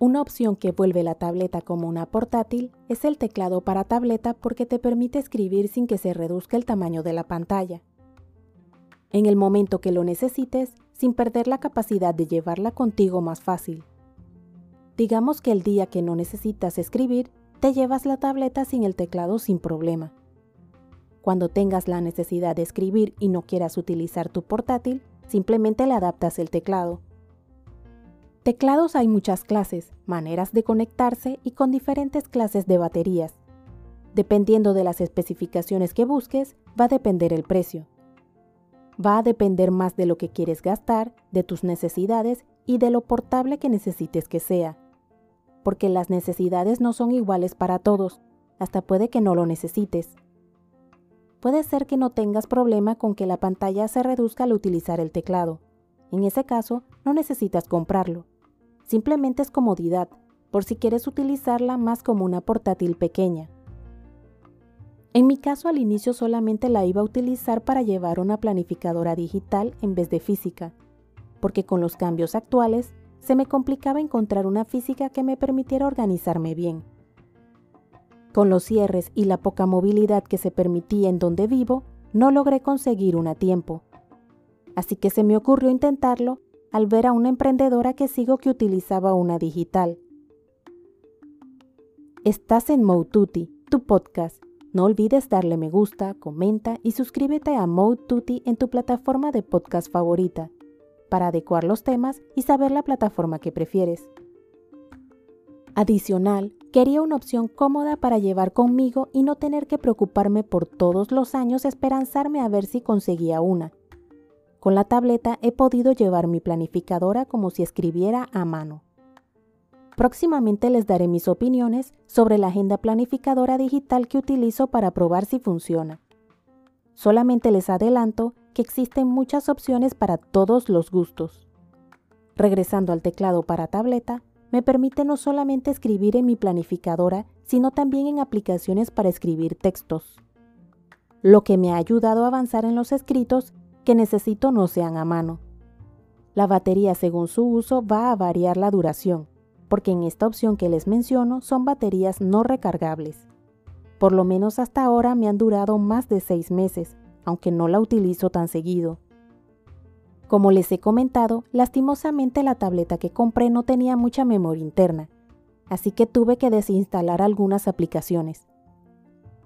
Una opción que vuelve la tableta como una portátil es el teclado para tableta porque te permite escribir sin que se reduzca el tamaño de la pantalla. En el momento que lo necesites, sin perder la capacidad de llevarla contigo más fácil. Digamos que el día que no necesitas escribir, te llevas la tableta sin el teclado sin problema. Cuando tengas la necesidad de escribir y no quieras utilizar tu portátil, simplemente le adaptas el teclado Teclados hay muchas clases, maneras de conectarse y con diferentes clases de baterías. Dependiendo de las especificaciones que busques, va a depender el precio. Va a depender más de lo que quieres gastar, de tus necesidades y de lo portable que necesites que sea. Porque las necesidades no son iguales para todos, hasta puede que no lo necesites. Puede ser que no tengas problema con que la pantalla se reduzca al utilizar el teclado. En ese caso, no necesitas comprarlo. Simplemente es comodidad, por si quieres utilizarla más como una portátil pequeña. En mi caso al inicio solamente la iba a utilizar para llevar una planificadora digital en vez de física, porque con los cambios actuales se me complicaba encontrar una física que me permitiera organizarme bien. Con los cierres y la poca movilidad que se permitía en donde vivo, no logré conseguir una a tiempo. Así que se me ocurrió intentarlo al ver a una emprendedora que sigo que utilizaba una digital. Estás en Moututi, tu podcast. No olvides darle me gusta, comenta y suscríbete a Moututi en tu plataforma de podcast favorita para adecuar los temas y saber la plataforma que prefieres. Adicional, quería una opción cómoda para llevar conmigo y no tener que preocuparme por todos los años esperanzarme a ver si conseguía una. Con la tableta he podido llevar mi planificadora como si escribiera a mano. Próximamente les daré mis opiniones sobre la agenda planificadora digital que utilizo para probar si funciona. Solamente les adelanto que existen muchas opciones para todos los gustos. Regresando al teclado para tableta, me permite no solamente escribir en mi planificadora, sino también en aplicaciones para escribir textos, lo que me ha ayudado a avanzar en los escritos que necesito no sean a mano. La batería según su uso va a variar la duración, porque en esta opción que les menciono son baterías no recargables. Por lo menos hasta ahora me han durado más de 6 meses, aunque no la utilizo tan seguido. Como les he comentado, lastimosamente la tableta que compré no tenía mucha memoria interna, así que tuve que desinstalar algunas aplicaciones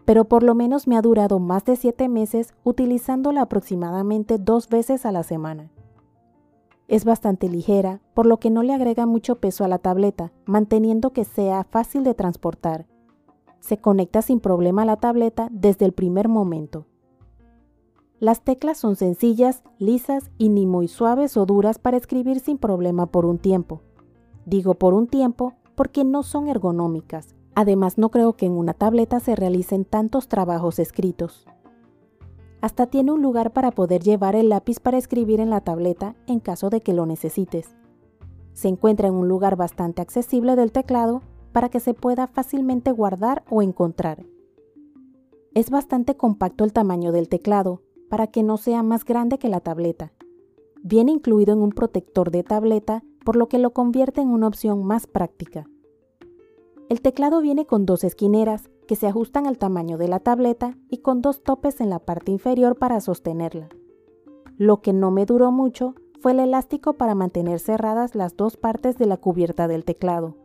pero por lo menos me ha durado más de 7 meses utilizándola aproximadamente dos veces a la semana. Es bastante ligera, por lo que no le agrega mucho peso a la tableta, manteniendo que sea fácil de transportar. Se conecta sin problema a la tableta desde el primer momento. Las teclas son sencillas, lisas y ni muy suaves o duras para escribir sin problema por un tiempo. Digo por un tiempo porque no son ergonómicas, Además, no creo que en una tableta se realicen tantos trabajos escritos. Hasta tiene un lugar para poder llevar el lápiz para escribir en la tableta en caso de que lo necesites. Se encuentra en un lugar bastante accesible del teclado para que se pueda fácilmente guardar o encontrar. Es bastante compacto el tamaño del teclado para que no sea más grande que la tableta. Viene incluido en un protector de tableta por lo que lo convierte en una opción más práctica. El teclado viene con dos esquineras que se ajustan al tamaño de la tableta y con dos topes en la parte inferior para sostenerla. Lo que no me duró mucho fue el elástico para mantener cerradas las dos partes de la cubierta del teclado.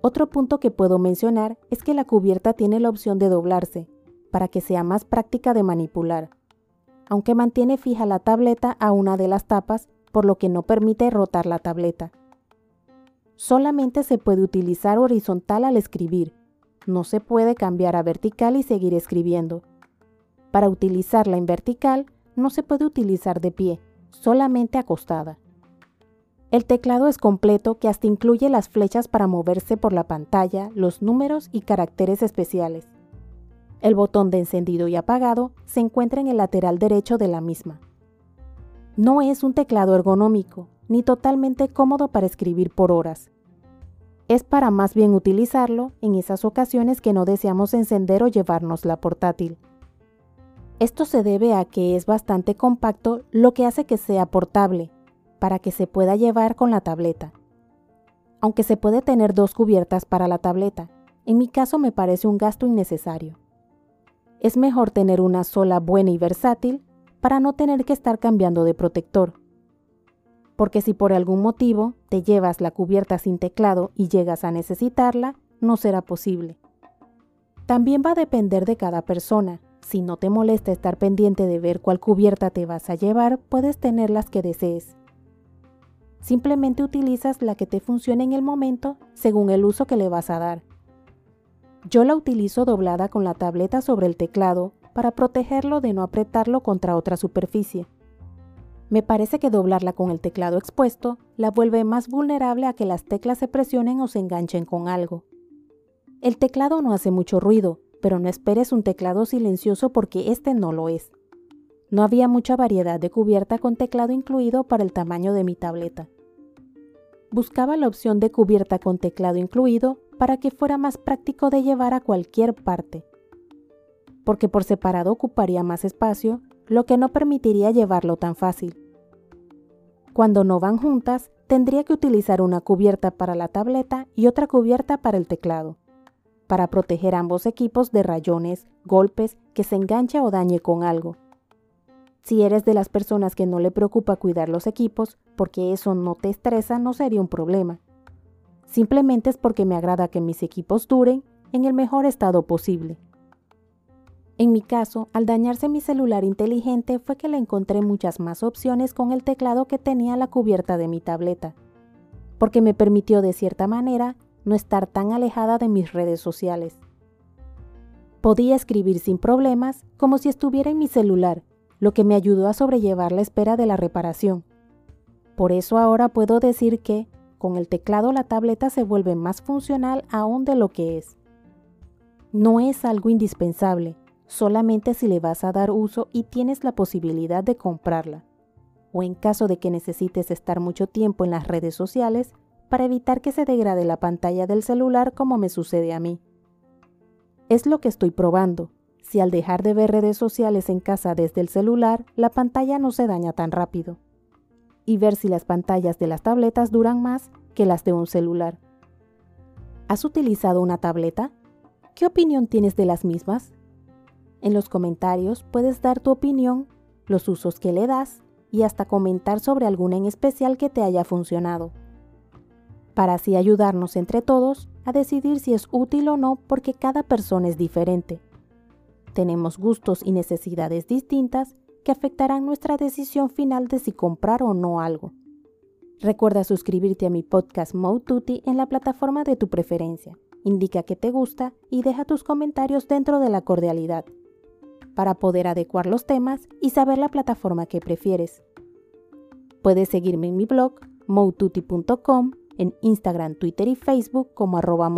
Otro punto que puedo mencionar es que la cubierta tiene la opción de doblarse, para que sea más práctica de manipular, aunque mantiene fija la tableta a una de las tapas, por lo que no permite rotar la tableta solamente se puede utilizar horizontal al escribir. No se puede cambiar a vertical y seguir escribiendo. Para utilizarla en vertical, no se puede utilizar de pie, solamente acostada. El teclado es completo que hasta incluye las flechas para moverse por la pantalla, los números y caracteres especiales. El botón de encendido y apagado se encuentra en el lateral derecho de la misma. No es un teclado ergonómico, ni totalmente cómodo para escribir por horas. Es para más bien utilizarlo en esas ocasiones que no deseamos encender o llevarnos la portátil. Esto se debe a que es bastante compacto, lo que hace que sea portable, para que se pueda llevar con la tableta. aunque se puede tener dos cubiertas para la tableta. En mi caso me parece un gasto innecesario. Es mejor tener una sola buena y versátil para no tener que estar cambiando de protector. Porque si por algún motivo te llevas la cubierta sin teclado y llegas a necesitarla, no será posible. También va a depender de cada persona. Si no te molesta estar pendiente de ver cuál cubierta te vas a llevar, puedes tener las que desees. Simplemente utilizas la que te funcione en el momento según el uso que le vas a dar. Yo la utilizo doblada con la tableta sobre el teclado para protegerlo de no apretarlo contra otra superficie. Me parece que doblarla con el teclado expuesto la vuelve más vulnerable a que las teclas se presionen o se enganchen con algo. El teclado no hace mucho ruido, pero no esperes un teclado silencioso porque este no lo es. No había mucha variedad de cubierta con teclado incluido para el tamaño de mi tableta. Buscaba la opción de cubierta con teclado incluido para que fuera más práctico de llevar a cualquier parte, porque por separado ocuparía más espacio, lo que no permitiría llevarlo tan fácil. Cuando no van juntas, tendría que utilizar una cubierta para la tableta y otra cubierta para el teclado, para proteger ambos equipos de rayones, golpes, que se enganche o dañe con algo si eres de las personas que no le preocupa cuidar los equipos, porque eso no te estresa, no sería un problema. Simplemente es porque me agrada que mis equipos duren en el mejor estado posible. En mi caso, al dañarse mi celular inteligente fue que le encontré muchas más opciones con el teclado que tenía la cubierta de mi tableta, porque me permitió de cierta manera no estar tan alejada de mis redes sociales. Podía escribir sin problemas como si estuviera en mi celular lo que me ayudó a sobrellevar la espera de la reparación. Por eso ahora puedo decir que, con el teclado la tableta se vuelve más funcional aún de lo que es. No es algo indispensable, solamente si le vas a dar uso y tienes la posibilidad de comprarla, o en caso de que necesites estar mucho tiempo en las redes sociales para evitar que se degrade la pantalla del celular como me sucede a mí. Es lo que estoy probando, si al dejar de ver redes sociales en casa desde el celular, la pantalla no se daña tan rápido. Y ver si las pantallas de las tabletas duran más que las de un celular. ¿Has utilizado una tableta? ¿Qué opinión tienes de las mismas? En los comentarios puedes dar tu opinión, los usos que le das y hasta comentar sobre alguna en especial que te haya funcionado. Para así ayudarnos entre todos a decidir si es útil o no porque cada persona es diferente tenemos gustos y necesidades distintas que afectarán nuestra decisión final de si comprar o no algo. Recuerda suscribirte a mi podcast Tutti en la plataforma de tu preferencia. Indica que te gusta y deja tus comentarios dentro de la cordialidad para poder adecuar los temas y saber la plataforma que prefieres. Puedes seguirme en mi blog moututi.com, en Instagram, Twitter y Facebook como arroba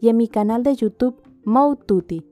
y en mi canal de YouTube Moututi.